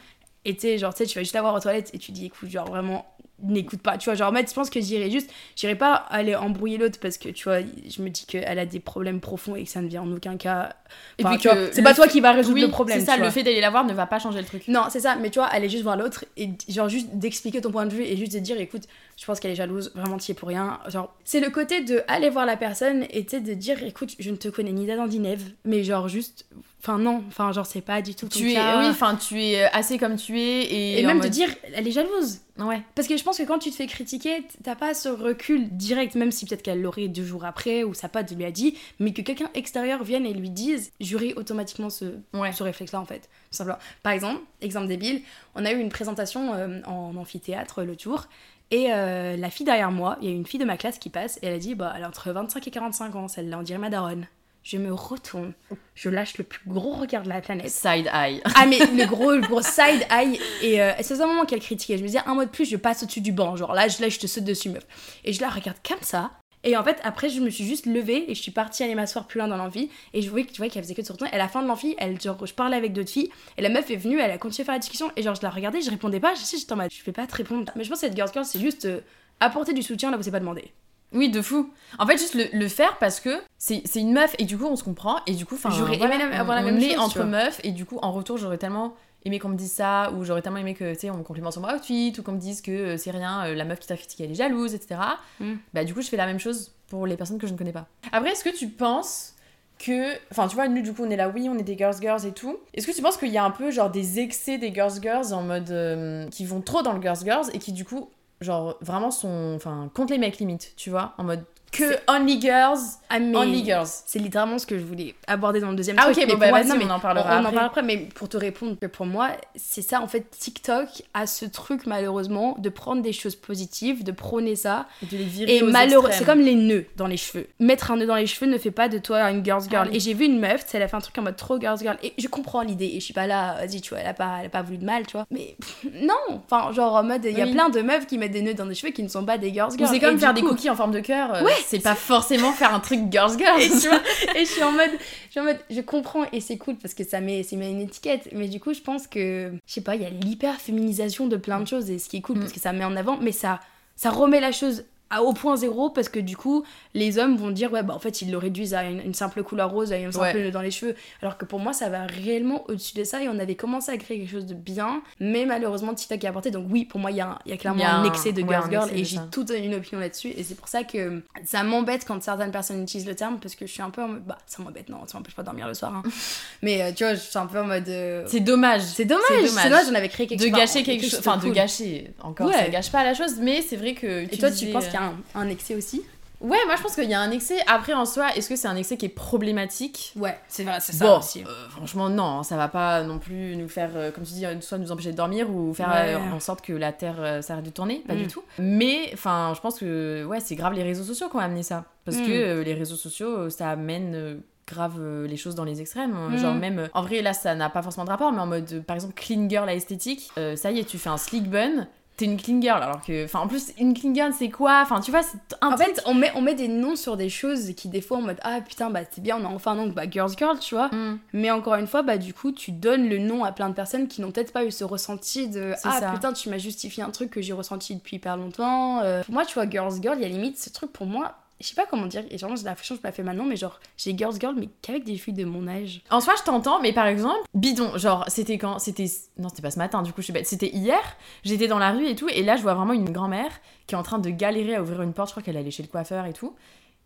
et genre tu sais tu vas juste la voir aux toilettes et tu dis écoute genre vraiment n'écoute pas. Tu vois genre en fait je pense que j'irai juste j'irai pas aller embrouiller l'autre parce que tu vois je me dis qu'elle a des problèmes profonds et que ça ne vient en aucun cas Et puis tu que vois, c'est pas toi qui va résoudre Oui, le problème C'est ça, tu le vois. fait d'aller la voir ne va pas changer le truc. non c'est ça mais tu vois aller juste voir l'autre et genre juste d'expliquer ton point de vue et juste de dire écoute je pense qu'elle est jalouse vraiment t'y es pour rien. Genre c'est le côté de aller voir la personne et tu sais de dire écoute je ne te connais ni d'Adam ni d'Ève mais genre juste enfin non enfin genre c'est pas du tout ton Tu es, oui, enfin tu es assez comme tu es et, et même de dire elle est jalouse ouais. Parce que je pense que quand tu te fais critiquer, t'as pas ce recul direct, même si peut-être qu'elle l'aurait deux jours après ou sa pote lui a dit, mais que quelqu'un extérieur vienne et lui dise, j'aurais automatiquement ce, Ouais. ce réflexe-là en fait. Tout simplement. Par exemple, exemple débile, on a eu une présentation euh, en amphithéâtre le tour. Et euh, la fille derrière moi, il y a une fille de ma classe qui passe et elle a dit bah, elle a entre 25 et 45 ans, celle-là, on dirait ma daronne. Je me retourne, je lâche le plus gros regard de la planète. Side eye. Ah mais le gros, le gros side eye et euh, c'est au moment qu'elle critiquait. Je me disais un mot de plus, je passe au-dessus du banc. Genre là, je, là, je te saute dessus, meuf. Et je la regarde comme ça. Et en fait, après, je me suis juste levée et je suis partie aller m'asseoir plus loin dans l'amphi. Et je voyais que tu vois qu'elle faisait que de se retourner. Et à la fin de l'amphi, elle, genre, je parlais avec d'autres filles. Et la meuf est venue, elle a continué à faire la discussion. Et genre, je la regardais, je répondais pas. Je sais, j'étais en mode, je vais pas te répondre. Mais je pense que cette girls girl, c'est juste euh, apporter du soutien là où c'est pas demandé. Oui, de fou. En fait, juste le, le faire parce que c'est une meuf et du coup on se comprend et du coup, enfin, J'aurais voilà, aimé avoir la on- même on est chose, entre meufs et du coup en retour j'aurais tellement aimé qu'on me dise ça ou j'aurais tellement aimé que tu sais on me complimente sur mon outfit ou qu'on me dise que euh, c'est rien, euh, la meuf qui t'a critiqué elle est jalouse, etc. Mm. Bah du coup je fais la même chose pour les personnes que je ne connais pas. Après, est-ce que tu penses que, enfin tu vois, nous du coup on est là, oui, on est des girls girls et tout. Est-ce que tu penses qu'il y a un peu genre des excès des girls girls en mode euh, qui vont trop dans le girls girls et qui du coup genre vraiment sont, enfin contre les mecs limite, tu vois, en mode que Only Girls, Ah, mais Only Girls. C'est littéralement ce que je voulais aborder dans le deuxième Ah, truc. ok, mais bon, bah, moi- non, on mais en parlera On, on en après. parlera après, mais pour te répondre, que pour moi, c'est ça, en fait, TikTok a ce truc, malheureusement, de prendre des choses positives, de prôner ça. de les virer Et malheureux, c'est comme les nœuds dans les cheveux. Mettre un nœud dans les cheveux ne fait pas de toi une girls girl. Ah oui. Et j'ai vu une meuf, elle a fait un truc en mode trop girls girl. Et je comprends l'idée. Et je suis pas là, vas-y, tu vois, elle a pas, elle a pas voulu de mal, tu vois. Mais pff, non, enfin, genre en mode, il y a Oui. plein de meufs qui mettent des nœuds dans les cheveux qui ne sont pas des girls girl. c'est comme Et faire des coup- cookies en forme de cœur. euh, Ouais, c'est pas forcément faire un truc girls girls. et, tu vois, et je suis en mode je suis en mode je comprends et c'est cool parce que ça met c'est une étiquette mais du coup je pense que je sais pas il y a l'hyper féminisation de plein de choses et ce qui est cool Mm. parce que ça met en avant mais ça ça remet la chose à, au point zéro parce que du coup les hommes vont dire ouais bah en fait ils le réduisent à une, une simple couleur rose à une simple Ouais. dans les cheveux alors que pour moi ça va réellement au-dessus de ça et on avait commencé à créer quelque chose de bien mais malheureusement TikTok a apporté donc oui pour moi il y, a y clairement y a un un- excès de ouais, girls un girl et de j'ai toute une opinion là-dessus et c'est pour ça que ça m'embête quand certaines personnes utilisent le terme parce que je suis un peu en mode bah ça m'embête non ça m'empêche pas de dormir le soir hein. mais euh, tu vois je suis un peu en mode euh, C'est dommage. c'est dommage c'est dommage. j'en avais créé quelque de chose gâcher bah, quelque chose. Enfin, de gâcher. Encore, Ouais. ça gâche pas la chose, mais c'est vrai que. et toi tu penses qu'il un, un excès aussi Ouais, moi je pense qu'il y a un excès. Après, en soi, est-ce que c'est un excès qui est problématique? Ouais c'est vrai c'est Bon, aussi euh, franchement, non, ça va pas non plus nous faire, euh, comme tu dis, euh, soit nous empêcher de dormir ou faire Ouais. euh, en sorte que la Terre euh, s'arrête de tourner, pas Mm. du tout. Mais, enfin, je pense que, ouais, c'est grave les réseaux sociaux qui ont amené ça. Parce Mm. que euh, les réseaux sociaux, ça amène euh, grave les choses dans les extrêmes. hein. Mm. Genre même, en vrai, là, ça n'a pas forcément de rapport, mais en mode, par exemple, clean girl à esthétique, euh, ça y est, tu fais un slick bun, t'es une clean girl. Alors que, enfin, en plus, une clean girl, c'est quoi? Enfin, tu vois, c'est un en truc- fait, on met, on met des noms sur des choses qui, des fois, en mode Ah putain, bah c'est bien, on a enfin un nom, bah Girls Girl, tu vois. Mm. Mais encore une fois, bah du coup, tu donnes le nom à plein de personnes qui n'ont peut-être pas eu ce ressenti de Ah ça. putain, tu m'as justifié un truc que j'ai ressenti depuis hyper longtemps. Euh, pour moi, tu vois, Girls Girl, il y a limite ce truc pour moi. Je sais pas comment dire, et vraiment j'ai l'impression que je la fais maintenant, mais genre, j'ai Girls Girl, mais qu'avec des filles de mon âge. En soi, je t'entends, mais par exemple, bidon, genre, c'était quand C'était. Non, c'était pas ce matin, du coup, je suis bête. C'était hier, j'étais dans la rue et tout, et là, je vois vraiment une grand-mère qui est en train de galérer à ouvrir une porte. Je crois qu'elle allait chez le coiffeur et tout.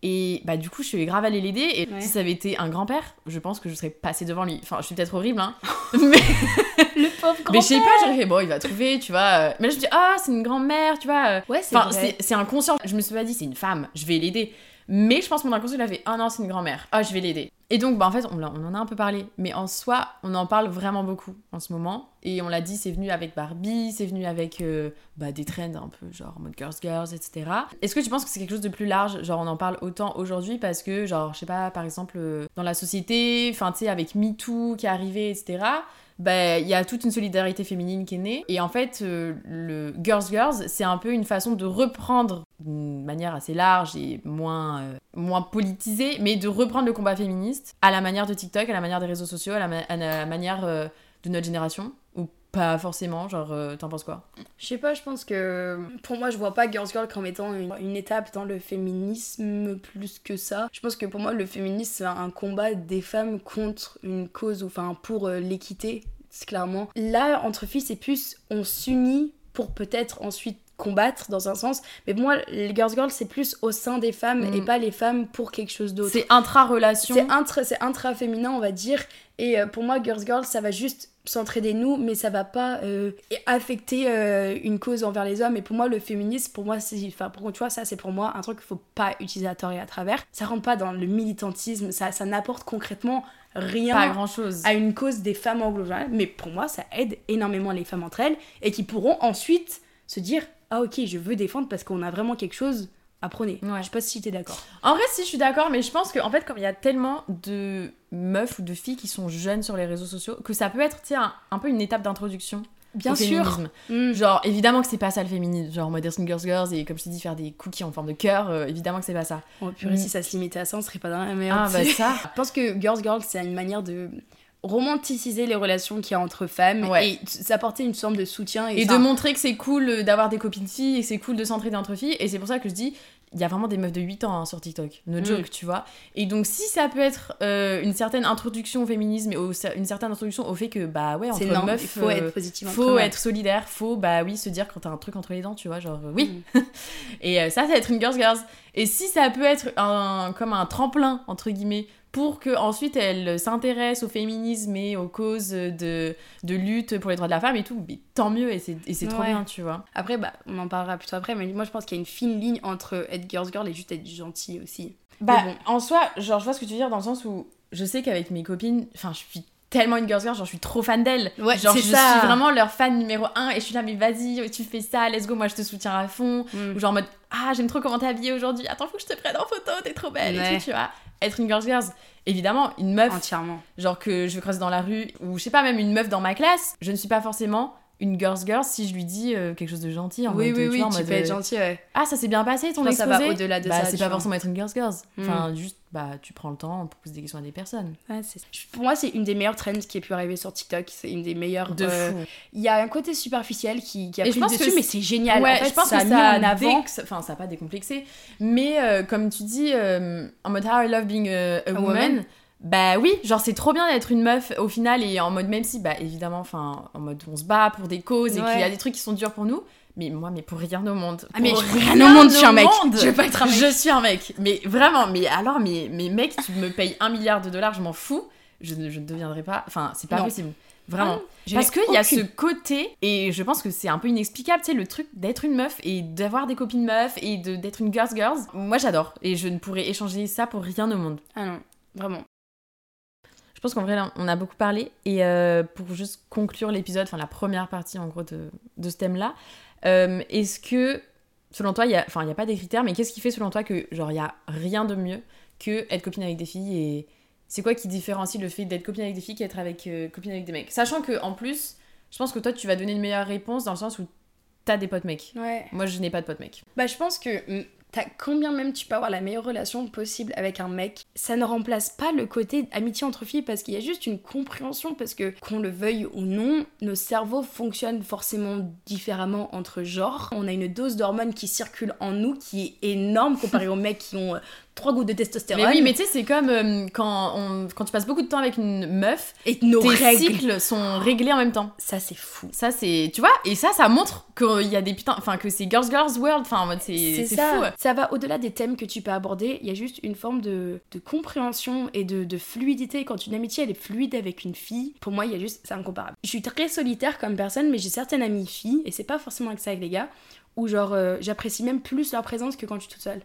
Et bah, du coup, je suis grave allée l'aider. Et Ouais. si ça avait été un grand-père, je pense que je serais passée devant lui. Enfin, je suis peut-être horrible, hein. mais, Le mais je sais pas, j'aurais fait, bon, il va trouver, tu vois. euh. Mais là, je me dis, ah, c'est une grand-mère, tu vois. euh. Ouais, c'est Enfin, c'est inconscient. Je me suis pas dit, c'est une femme, je vais l'aider. Mais je pense que mon inconscient, il a fait, ah non, c'est une grand-mère, ah, je vais l'aider. Et donc, bah, en fait, on, on en a un peu parlé. Mais en soi, on en parle vraiment beaucoup en ce moment. Et on l'a dit, c'est venu avec Barbie, c'est venu avec euh, bah, des trends un peu genre en mode girls, girls, etc. Est-ce que tu penses que c'est quelque chose de plus large? Genre, on en parle autant aujourd'hui parce que, genre, je sais pas, par exemple, dans la société, enfin, tu sais, avec MeToo qui est arrivé, etc bah, il y a toute une solidarité féminine qui est née. Et en fait, euh, le Girls Girls, c'est un peu une façon de reprendre, d'une manière assez large et moins, euh, moins politisée, mais de reprendre le combat féministe à la manière de TikTok, à la manière des réseaux sociaux, à la, manière euh, de notre génération. Ou pas forcément, genre, t'en penses quoi? Je sais pas, je pense que pour moi, je vois pas Girls Girl comme étant une, une étape dans le féminisme plus que ça. Je pense que pour moi, le féminisme, c'est un combat des femmes contre une cause, enfin pour l'équité, c'est clairement. Là, entre filles, c'est plus on s'unit pour peut-être ensuite combattre dans un sens. Mais pour moi, les Girls Girl, c'est plus au sein des femmes Mm. et pas les femmes pour quelque chose d'autre. C'est intra-relation. C'est intra, c'est intra-féminin, on va dire. Et euh, pour moi, Girls Girl, ça va juste s'entraider nous, mais ça va pas euh, affecter euh, une cause envers les hommes. Et pour moi, le féminisme, pour moi, c'est. Enfin, pour, tu vois, ça, c'est pour moi un truc qu'il faut pas utiliser à tort et à travers. Ça rentre pas dans le militantisme, ça, ça n'apporte concrètement rien Pas à une cause des femmes en global. Mais pour moi, ça aide énormément les femmes entre elles et qui pourront ensuite se dire Ah, ok, je veux défendre parce qu'on a vraiment quelque chose à prôner. Ouais. Je sais pas si t'es d'accord. En vrai, si je suis d'accord, mais je pense qu'en fait, comme il y a tellement de meufs ou de filles qui sont jeunes sur les réseaux sociaux, que ça peut être, tu un, un peu une étape d'introduction Bien au sûr. féminisme. Mm. Genre, évidemment que c'est pas ça le féminisme. Genre, Modern Girls Girls et comme je t'ai dit, faire des cookies en forme de cœur, euh, évidemment que c'est pas ça. Oh, purée, Mm. si ça se limitait à ça, on serait pas dans la merde. Ah, bah ça. Je pense que Girls Girls, c'est une manière de romanticiser les relations qu'il y a entre femmes Ouais. et s'apporter une forme de soutien et, de montrer que c'est cool d'avoir des copines filles et que c'est cool de s'entraider entre filles. Et c'est pour ça que je dis, il y a vraiment des meufs de 8 ans hein, sur TikTok. No Mm. joke, tu vois. Et donc, si ça peut être euh, une certaine introduction au féminisme et au- une certaine introduction au fait que, bah ouais, entre non, meufs. il faut euh, être positif. entre faut être solidaire, faut bah oui se dire quand t'as un truc entre les dents, tu vois, genre euh, oui. Mm. Et euh, ça, ça va être une girls girls. Et si ça peut être un comme un tremplin entre guillemets pour que ensuite elles s'intéressent au féminisme et aux causes de, de lutte pour les droits de la femme et tout, mais tant mieux et c'est c'est trop Ouais. bien, tu vois. Après, bah, on en parlera plus tard après, mais moi je pense qu'il y a une fine ligne entre être girls girl et juste être gentil aussi. Bah, bon. en soi, genre, je vois ce que tu veux dire dans le sens où je sais qu'avec mes copines, enfin, je suis tellement une girls girl, genre, je suis trop fan d'elles. Ouais, genre, je ça. suis vraiment leur fan numéro un et je suis là, mais vas-y, tu fais ça, let's go, moi je te soutiens à fond. Mm. Ou genre en mode, ah, j'aime trop comment t'es habillée aujourd'hui, attends, faut que je te prenne en photo, t'es trop belle et Ouais. tout, tu vois. Être une girls girl, évidemment, une meuf, Entièrement. genre que je vais croiser dans la rue, ou je sais pas, même une meuf dans ma classe, je ne suis pas forcément une girls girl si je lui dis euh, quelque chose de gentil en oui, mode, oui, oui, vois, tu mode, peux être euh, gentil, ouais. ah ça s'est bien passé ton pense que ça exposé va au-delà de bah, ça, c'est pas vois. forcément être une girls girls Mm. enfin juste bah tu prends le temps pour poser des questions à des personnes Ouais, Pour moi, c'est une des meilleures trends qui ait pu arriver sur TikTok. C'est une des meilleures. de euh, fou Il y a un côté superficiel qui, qui a pris je pense le que dessus, c'est- mais c'est génial. ouais en fait, je pense ça que a mis ça a en avant. enfin ça a pas décomplexé mais euh, comme tu dis en mode how I love being a, a woman, woman. Bah oui genre c'est trop bien d'être une meuf au final et en mode même si bah évidemment enfin en mode on se bat pour des causes et qu'il y a des trucs qui sont durs pour nous mais moi mais pour rien au monde Ah, mais Pour rien au monde, je suis un mec. monde. Je veux pas être un mec. je suis un mec mais vraiment mais alors mais mais mec tu me payes un milliard de dollars je m'en fous je ne je ne deviendrai pas enfin c'est pas Non. possible vraiment Ah, Parce qu'il y a ce côté, et je pense que c'est un peu inexplicable, tu sais, le truc d'être une meuf et d'avoir des copines meufs et de- d'être une girls girls. Moi j'adore, et je ne pourrais échanger ça pour rien au monde. Ah non, vraiment. Je pense qu'en vrai, là, on a beaucoup parlé, et euh, pour juste conclure l'épisode, enfin la première partie en gros de, de ce thème-là, euh, est-ce que, selon toi, il y a, enfin il n'y a pas des critères, mais qu'est-ce qui fait selon toi que, genre, il y a rien de mieux que être copine avec des filles et c'est quoi qui différencie le fait d'être copine avec des filles qu'être avec euh, copine avec des mecs? Sachant que en plus, je pense que toi tu vas donner une meilleure réponse dans le sens où t'as des potes mecs. Ouais. Moi je n'ai pas de potes mecs. Bah, je pense que mm, t'as combien même tu peux avoir la meilleure relation possible avec un mec, ça ne remplace pas le côté amitié entre filles parce qu'il y a juste une compréhension parce que qu'on le veuille ou non, nos cerveaux fonctionnent forcément différemment entre genres. On a une dose d'hormones qui circule en nous qui est énorme comparé aux mecs qui ont euh, trois gouttes de testostérone. Mais oui, mais tu sais, c'est comme euh, quand, on- quand tu passes beaucoup de temps avec une meuf, et nos tes règles. cycles sont réglés en même temps. Ça c'est fou. Ça c'est, tu vois, et ça ça montre qu'il y a des putains, enfin que c'est girls girls world, enfin en mode c'est fou. Ça va au-delà des thèmes que tu peux aborder. Il y a juste une forme de, de compréhension et de, de fluidité. Quand une amitié elle est fluide avec une fille, pour moi, il y a juste. C'est incomparable. Je suis très solitaire comme personne, mais j'ai certaines amies filles, et c'est pas forcément avec ça avec les gars, où genre euh, j'apprécie même plus leur présence que quand je suis toute seule.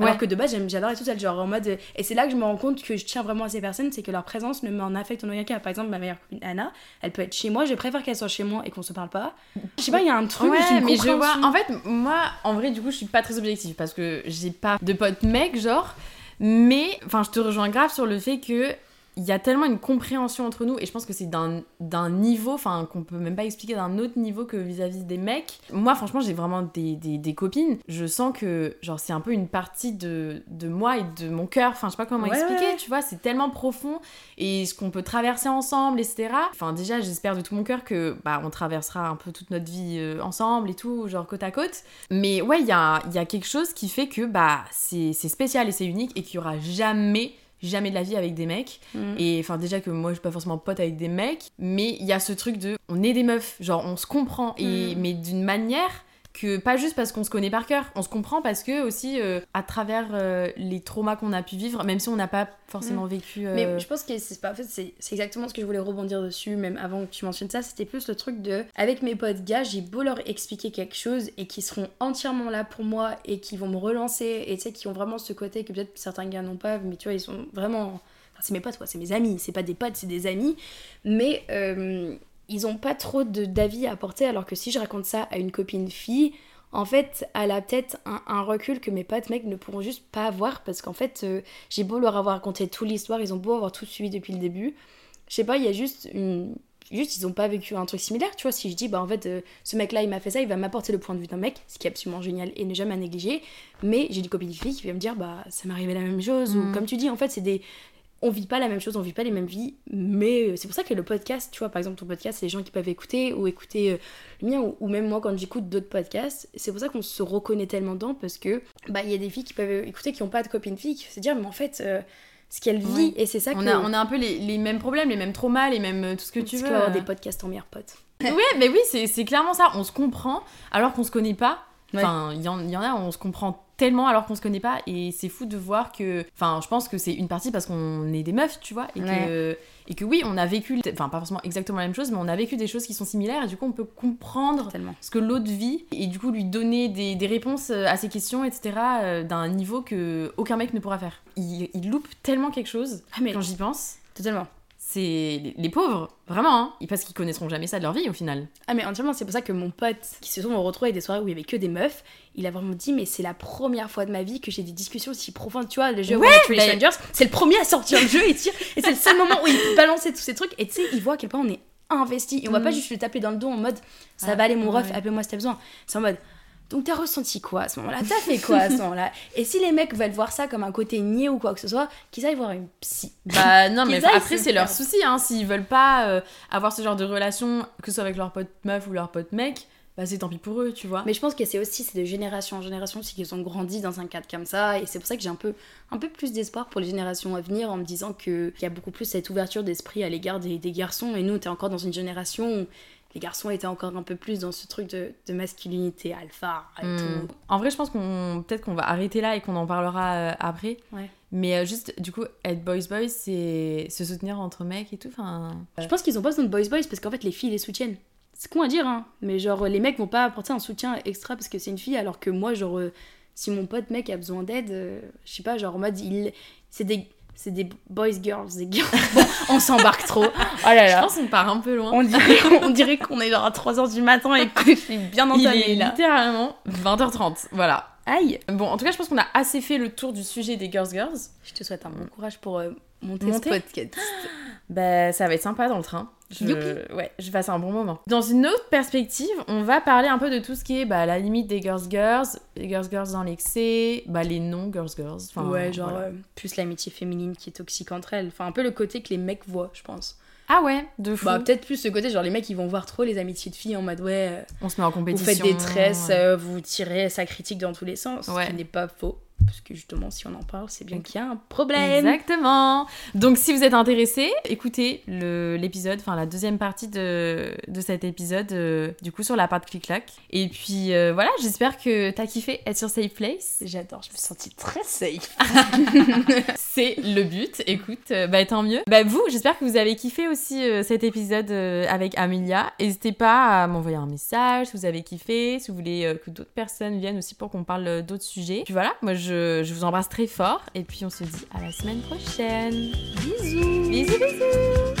Ouais. Alors que de base, j'adore être toute seule, genre en mode. Et c'est là que je me rends compte que je tiens vraiment à ces personnes, c'est que leur présence ne m'en affecte en aucun cas. Par exemple, ma meilleure copine Anna, elle peut être chez moi, je préfère qu'elle soit chez moi et qu'on se parle pas. Je sais pas, il y a un truc, Ouais, mais je vois. En fait, moi, en vrai, du coup, je suis pas très objective parce que j'ai pas de potes mecs, genre. Mais, enfin, je te rejoins grave sur le fait que il y a tellement une compréhension entre nous et je pense que c'est d'un niveau, enfin, qu'on peut même pas expliquer d'un autre niveau que vis-à-vis des mecs. Moi, franchement, j'ai vraiment des, des, des copines. Je sens que, genre, c'est un peu une partie de, de moi et de mon cœur. Enfin, je sais pas comment Ouais, expliquer, ouais, tu vois, c'est tellement profond et ce qu'on peut traverser ensemble, etc. Enfin, déjà, j'espère de tout mon cœur que bah, on traversera un peu toute notre vie euh, ensemble et tout, genre côte à côte. Mais ouais, il y a, y a quelque chose qui fait que bah, c'est c'est spécial et c'est unique et qu'il y aura jamais jamais de la vie avec des mecs Mm. et enfin déjà que moi je suis pas forcément pote avec des mecs mais il y a ce truc de on est des meufs genre on se comprend et Mm. mais d'une manière que pas juste parce qu'on se connaît par cœur, on se comprend parce que aussi euh, à travers euh, les traumas qu'on a pu vivre, même si on n'a pas forcément vécu. euh, Mais je pense que c'est pas en fait c'est c'est exactement ce que je voulais rebondir dessus même avant que tu mentionnes ça c'était plus le truc de avec mes potes gars j'ai beau leur expliquer quelque chose et qui seront entièrement là pour moi et qui vont me relancer et tu sais qui ont vraiment ce côté que peut-être certains gars n'ont pas mais tu vois ils sont vraiment enfin, c'est mes potes quoi c'est mes amis c'est pas des potes c'est des amis mais euh, ils ont pas trop de- d'avis à apporter alors que si je raconte ça à une copine fille en fait, elle a peut-être un, un recul que mes potes mecs ne pourront juste pas avoir parce qu'en fait, euh, j'ai beau leur avoir raconté toute l'histoire, ils ont beau avoir tout suivi depuis le début. Je sais pas, il y a juste une. Juste, ils ont pas vécu un truc similaire, tu vois. Si je dis, bah en fait, euh, ce mec-là, il m'a fait ça, il va m'apporter le point de vue d'un mec, ce qui est absolument génial et ne jamais à négliger. Mais j'ai une copine fille qui va me dire, bah ça m'est arrivé la même chose. Ou Mm. comme tu dis, en fait, c'est des. On vit pas la même chose, on vit pas les mêmes vies, mais euh, c'est pour ça que le podcast, tu vois, par exemple, ton podcast, c'est les gens qui peuvent écouter ou écouter euh, le mien, ou, ou même moi quand j'écoute d'autres podcasts, c'est pour ça qu'on se reconnaît tellement dedans parce que bah il y a des filles qui peuvent écouter qui ont pas de copine fille, qui se dire, mais en fait, euh, ce qu'elle vit, Ouais. et c'est ça on, que. a, on a un peu les, les mêmes problèmes, les mêmes traumas, les mêmes tout ce que tu Parce veux. y avoir des podcasts en meilleurs potes. Ouais, mais oui, c'est c'est clairement ça. On se comprend alors qu'on se connaît pas. Ouais. Enfin, il y, en- il y en a, on se comprend tellement alors qu'on se connaît pas et c'est fou de voir que. Enfin, je pense que c'est une partie parce qu'on est des meufs, tu vois, et que. Et que oui, on a vécu, enfin pas forcément exactement la même chose, mais on a vécu des choses qui sont similaires et du coup on peut comprendre Tellement. ce que l'autre vit et du coup lui donner des, des réponses euh, à ses questions, etc. euh, d'un niveau que aucun mec ne pourra faire. Il, il loupe tellement quelque chose Ah, mais quand j'y pense. totalement. C'est les, pauvres, vraiment, hein, parce qu'ils connaîtront jamais ça de leur vie au final. Ah mais entièrement, c'est pour ça que mon pote, qui se sont retrouvés à des soirées où il y avait que des meufs, il a vraiment dit mais c'est la première fois de ma vie que j'ai des discussions aussi profondes, tu vois, le jeu Ouais, One bah- Strangers, c'est le premier à sortir le jeu et dire, et c'est le seul moment où il peut balancer tous ces trucs, et tu sais, il voit à quel point on est investi, et on va Mm. pas juste le taper dans le dos en mode ça Ah, va aller mon ref, ouais. appelle-moi si t'as besoin, c'est en mode donc t'as ressenti quoi à ce moment-là? T'as fait quoi à ce moment-là? Et si les mecs veulent voir ça comme un côté niais ou quoi que ce soit, qu'ils aillent voir une psy. Bah non, mais après c'est leur souci, hein. S'ils veulent pas euh, avoir ce genre de relation, que ce soit avec leur pote meuf ou leur pote mec, bah c'est tant pis pour eux, tu vois. Mais je pense que c'est aussi c'est de génération en génération, c'est qu'ils ont grandi dans un cadre comme ça, et c'est pour ça que j'ai un peu, un peu plus d'espoir pour les générations à venir en me disant qu'il y a beaucoup plus cette ouverture d'esprit à l'égard des, des garçons, et nous, t'es encore dans une génération où les garçons étaient encore un peu plus dans ce truc de, de masculinité alpha et Hmm. tout. En vrai, je pense qu'on peut-être qu'on va arrêter là et qu'on en parlera euh, après. Ouais. Mais euh, juste, du coup, être boys boys, c'est se soutenir entre mecs et tout. Enfin, Je pense qu'ils ont pas besoin de boys boys parce qu'en fait les filles les soutiennent. C'est con à dire, hein, mais genre les mecs vont pas apporter un soutien extra parce que c'est une fille, alors que moi, genre, euh, si mon pote mec a besoin d'aide, euh, je sais pas, genre en mode, il... c'est des. C'est des boys girls, des girls. On s'embarque trop. Oh là je là. pense qu'on part un peu loin. On dirait, on dirait qu'on est genre à 3h du matin et que je suis bien Il entamée est là. littéralement 20h30. Voilà. Aïe Bon, en tout cas, je pense qu'on a assez fait le tour du sujet des Girls Girls. Je te souhaite un bon courage pour euh, monter, Monter? ce podcast. Bah, ça va être sympa dans le train. Je... Youpi. Ouais, je passe un bon moment. Dans une autre perspective, on va parler un peu de tout ce qui est bah, la limite des Girls Girls, les Girls Girls dans l'excès, bah, les non-Girls Girls. Enfin, ouais, genre voilà. euh, plus l'amitié féminine qui est toxique entre elles. Enfin, un peu le côté que les mecs voient, je pense. Ah ouais, de fou. Bah, peut-être plus ce côté, genre les mecs ils vont voir trop les amitiés de filles en mode ouais, euh, on se met en vous compétition. faites des tresses, ouais. euh, vous tirez sa critique dans tous les sens. Ce Ouais. qui n'est pas faux. Parce que justement, si on en parle, c'est bien qu'il y a un problème. Exactement. Donc si vous êtes intéressé, écoutez l'épisode, enfin la deuxième partie de, de cet épisode, euh, du coup sur la part de clic-clac. Et puis euh, voilà, j'espère que t'as kiffé être sur Safe Place. J'adore, je me sentis très safe. C'est le but, écoute, euh, bah tant mieux. Bah vous, j'espère que vous avez kiffé aussi cet épisode avec Amelia. N'hésitez pas à m'envoyer un message si vous avez kiffé, si vous voulez que d'autres personnes viennent aussi pour qu'on parle d'autres sujets. Puis voilà, moi je, vous embrasse très fort et puis on se dit à la semaine prochaine. Bisous. Bisous bisous